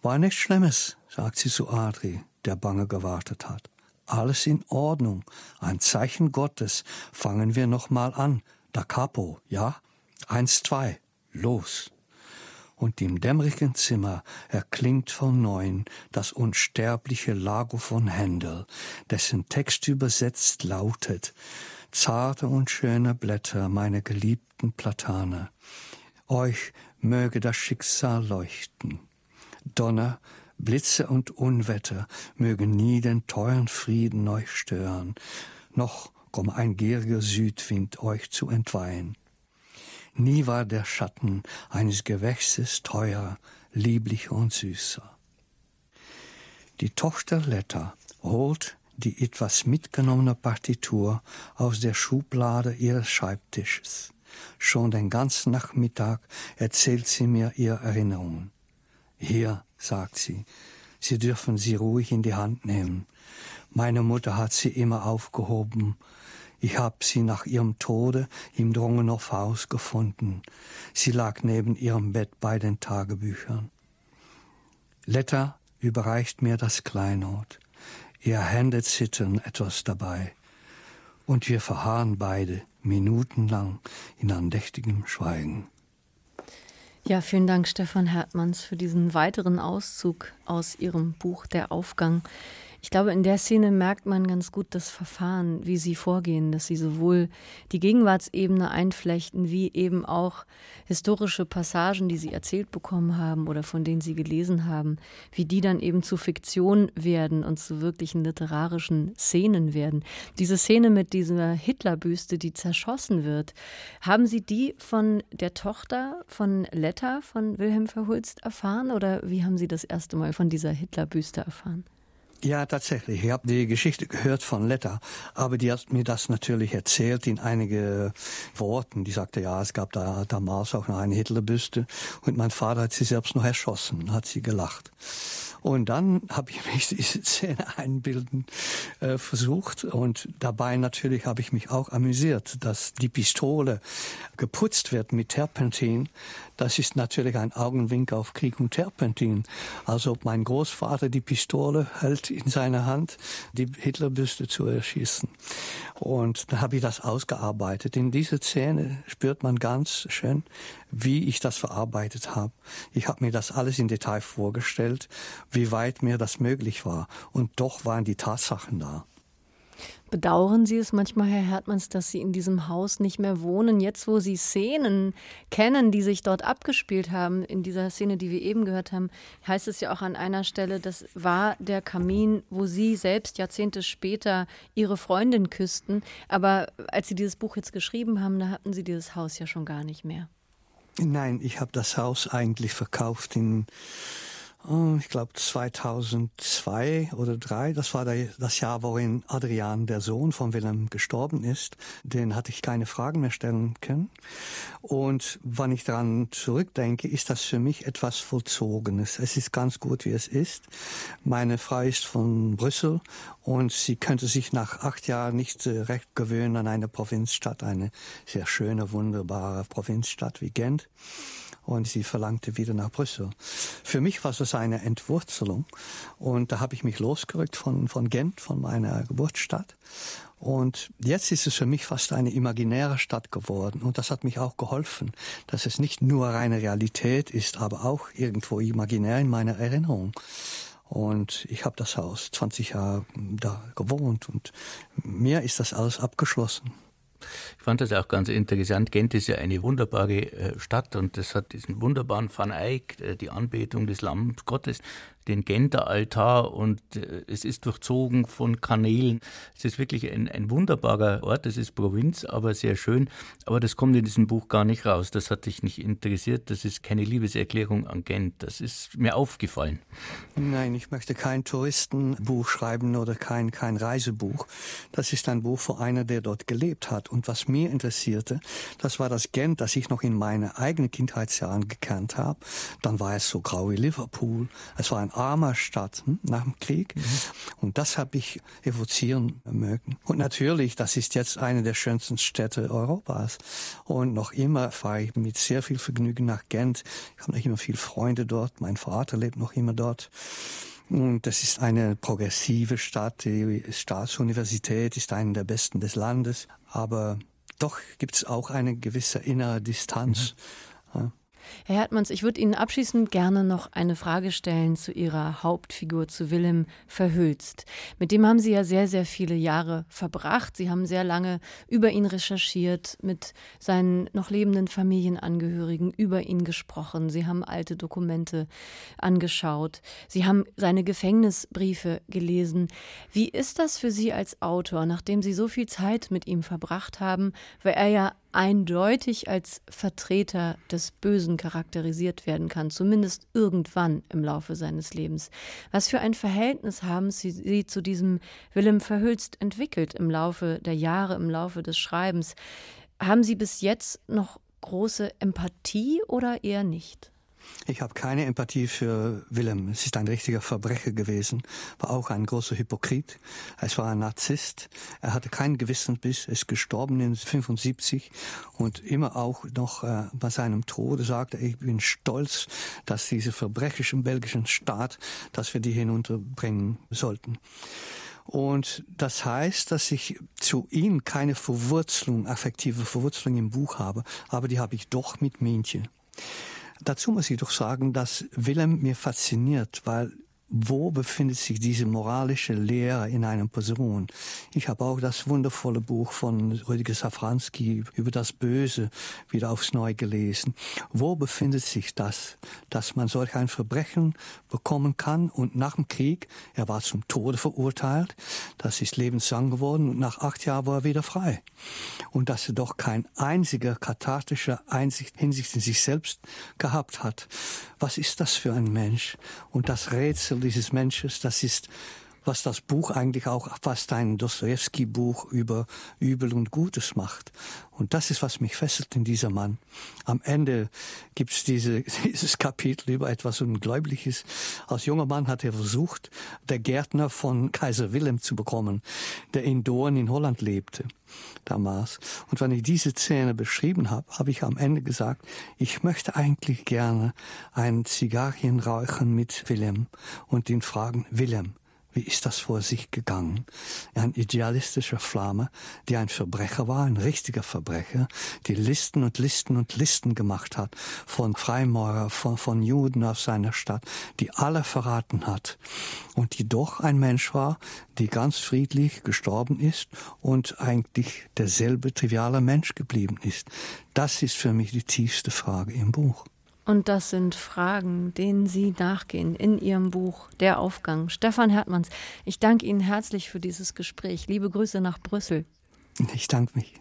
War nichts Schlimmes, sagt sie zu Adri, der bange gewartet hat. Alles in Ordnung, ein Zeichen Gottes. Fangen wir noch mal an. Da capo, ja? Eins, zwei, los und im dämmerigen Zimmer erklingt von neuem das unsterbliche Lago von Händel, dessen Text übersetzt lautet Zarte und schöne Blätter, meine geliebten Platane, euch möge das Schicksal leuchten. Donner, Blitze und Unwetter mögen nie den teuren Frieden euch stören, noch komm ein gieriger Südwind euch zu entweihen. Nie war der Schatten eines Gewächses teuer, lieblicher und süßer. Die Tochter Letta holt die etwas mitgenommene Partitur aus der Schublade ihres Schreibtisches. Schon den ganzen Nachmittag erzählt sie mir ihre Erinnerungen. Hier, sagt sie, Sie dürfen sie ruhig in die Hand nehmen. Meine Mutter hat sie immer aufgehoben ich hab sie nach ihrem Tode im Drongenhof Haus gefunden. Sie lag neben ihrem Bett bei den Tagebüchern. Letta überreicht mir das Kleinod. Ihr Hände zittern etwas dabei. Und wir verharren beide minutenlang in andächtigem Schweigen. Ja, vielen Dank, Stefan Hertmanns, für diesen weiteren Auszug aus Ihrem Buch Der Aufgang. Ich glaube, in der Szene merkt man ganz gut das Verfahren, wie sie vorgehen, dass sie sowohl die Gegenwartsebene einflechten, wie eben auch historische Passagen, die sie erzählt bekommen haben oder von denen sie gelesen haben, wie die dann eben zu Fiktion werden und zu wirklichen literarischen Szenen werden. Diese Szene mit dieser Hitlerbüste, die zerschossen wird, haben Sie die von der Tochter von Letta, von Wilhelm Verhulst erfahren oder wie haben Sie das erste Mal von dieser Hitlerbüste erfahren? Ja, tatsächlich. Ich habe die Geschichte gehört von Letta, aber die hat mir das natürlich erzählt in einige Worten. Die sagte, ja, es gab da damals auch noch eine Hitlerbüste und mein Vater hat sie selbst noch erschossen, hat sie gelacht. Und dann habe ich mich diese Szene einbilden äh, versucht und dabei natürlich habe ich mich auch amüsiert, dass die Pistole geputzt wird mit Terpentin. Das ist natürlich ein Augenwink auf Krieg und Terpentin. Also mein Großvater die Pistole hält in seiner Hand, die Hitlerbüste zu erschießen. Und dann habe ich das ausgearbeitet. In dieser Szene spürt man ganz schön, wie ich das verarbeitet habe. Ich habe mir das alles in Detail vorgestellt, wie weit mir das möglich war. Und doch waren die Tatsachen da. Bedauern Sie es manchmal, Herr Hertmanns, dass Sie in diesem Haus nicht mehr wohnen, jetzt wo Sie Szenen kennen, die sich dort abgespielt haben? In dieser Szene, die wir eben gehört haben, heißt es ja auch an einer Stelle, das war der Kamin, wo Sie selbst Jahrzehnte später Ihre Freundin küssten. Aber als Sie dieses Buch jetzt geschrieben haben, da hatten Sie dieses Haus ja schon gar nicht mehr. Nein, ich habe das Haus eigentlich verkauft in ich glaube 2002 oder 3, das war das Jahr, worin Adrian, der Sohn von Willem, gestorben ist. Den hatte ich keine Fragen mehr stellen können. Und wenn ich daran zurückdenke, ist das für mich etwas Vollzogenes. Es ist ganz gut, wie es ist. Meine Frau ist von Brüssel und sie könnte sich nach acht Jahren nicht recht gewöhnen an eine Provinzstadt, eine sehr schöne, wunderbare Provinzstadt wie Gent und sie verlangte wieder nach Brüssel. Für mich war es eine Entwurzelung und da habe ich mich losgerückt von, von Gent, von meiner Geburtsstadt. Und jetzt ist es für mich fast eine imaginäre Stadt geworden. Und das hat mich auch geholfen, dass es nicht nur reine Realität ist, aber auch irgendwo imaginär in meiner Erinnerung. Und ich habe das Haus 20 Jahre da gewohnt und mir ist das alles abgeschlossen. Ich fand das auch ganz interessant. Gent ist ja eine wunderbare äh, Stadt und das hat diesen wunderbaren Van Eyck, äh, die Anbetung des Lammes Gottes den Genter Altar und äh, es ist durchzogen von Kanälen. Es ist wirklich ein, ein wunderbarer Ort, es ist Provinz, aber sehr schön. Aber das kommt in diesem Buch gar nicht raus. Das hat dich nicht interessiert. Das ist keine Liebeserklärung an Gent. Das ist mir aufgefallen. Nein, ich möchte kein Touristenbuch schreiben oder kein, kein Reisebuch. Das ist ein Buch für einer, der dort gelebt hat. Und was mir interessierte, das war das Gent, das ich noch in meinen eigenen Kindheitsjahren gekannt habe. Dann war es so grau wie Liverpool. Es war ein armer Stadt hm, nach dem Krieg. Mhm. Und das habe ich evozieren mögen. Und natürlich, das ist jetzt eine der schönsten Städte Europas. Und noch immer fahre ich mit sehr viel Vergnügen nach Gent. Ich habe noch immer viele Freunde dort. Mein Vater lebt noch immer dort. Und das ist eine progressive Stadt. Die Staatsuniversität ist eine der besten des Landes. Aber doch gibt es auch eine gewisse innere Distanz. Mhm. Herr Hertmanns, ich würde Ihnen abschließend gerne noch eine Frage stellen zu Ihrer Hauptfigur, zu Willem Verhülst. Mit dem haben Sie ja sehr, sehr viele Jahre verbracht. Sie haben sehr lange über ihn recherchiert, mit seinen noch lebenden Familienangehörigen über ihn gesprochen. Sie haben alte Dokumente angeschaut. Sie haben seine Gefängnisbriefe gelesen. Wie ist das für Sie als Autor, nachdem Sie so viel Zeit mit ihm verbracht haben, weil er ja eindeutig als Vertreter des Bösen charakterisiert werden kann, zumindest irgendwann im Laufe seines Lebens. Was für ein Verhältnis haben Sie, Sie zu diesem Willem Verhülst entwickelt im Laufe der Jahre, im Laufe des Schreibens? Haben Sie bis jetzt noch große Empathie oder eher nicht? Ich habe keine Empathie für Willem. Es ist ein richtiger Verbrecher gewesen, war auch ein großer Hypokrit. Es war ein Narzisst. Er hatte keinen Gewissensbiss, ist gestorben in 75 und immer auch noch äh, bei seinem Tode sagte ich bin stolz, dass diese verbrecherischen belgischen Staat, dass wir die hinunterbringen sollten. Und das heißt, dass ich zu ihm keine Verwurzelung, affektive Verwurzelung im Buch habe, aber die habe ich doch mit Männchen. Dazu muss ich doch sagen, dass Willem mir fasziniert, weil wo befindet sich diese moralische Lehre in einer Person? Ich habe auch das wundervolle Buch von Rüdiger Safranski über das Böse wieder aufs Neue gelesen. Wo befindet sich das, dass man solch ein Verbrechen bekommen kann und nach dem Krieg, er war zum Tode verurteilt, das ist lebenslang geworden und nach acht Jahren war er wieder frei. Und dass er doch kein einziger kathartischer Einsicht, Hinsicht in sich selbst gehabt hat. Was ist das für ein Mensch? Und das Rätsel dieses Menschen, das ist, was das Buch eigentlich auch fast ein Dostoevsky-Buch über Übel und Gutes macht. Und das ist, was mich fesselt in dieser Mann. Am Ende gibt's diese, dieses Kapitel über etwas Ungläubliches. Als junger Mann hat er versucht, der Gärtner von Kaiser Wilhelm zu bekommen, der in Dorn in Holland lebte damals. Und wenn ich diese Szene beschrieben habe, habe ich am Ende gesagt, ich möchte eigentlich gerne ein Zigarren rauchen mit Willem und ihn fragen, Willem, Wie ist das vor sich gegangen? Ein idealistischer Flamme, die ein Verbrecher war, ein richtiger Verbrecher, die Listen und Listen und Listen gemacht hat von Freimaurer, von, von Juden aus seiner Stadt, die alle verraten hat und die doch ein Mensch war, die ganz friedlich gestorben ist und eigentlich derselbe triviale Mensch geblieben ist. Das ist für mich die tiefste Frage im Buch. Und das sind Fragen, denen Sie nachgehen in Ihrem Buch Der Aufgang. Stefan Hertmanns, ich danke Ihnen herzlich für dieses Gespräch. Liebe Grüße nach Brüssel. Ich danke mich.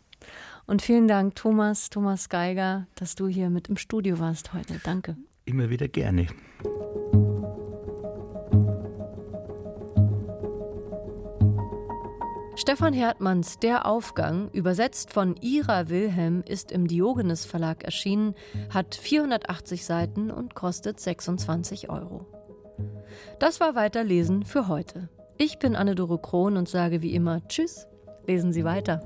Und vielen Dank, Thomas, Thomas Geiger, dass du hier mit im Studio warst heute. Danke. Immer wieder gerne. Stefan Hertmanns Der Aufgang, übersetzt von Ira Wilhelm, ist im Diogenes Verlag erschienen, hat 480 Seiten und kostet 26 Euro. Das war Weiterlesen für heute. Ich bin Anne-Dore Krohn und sage wie immer Tschüss, lesen Sie weiter.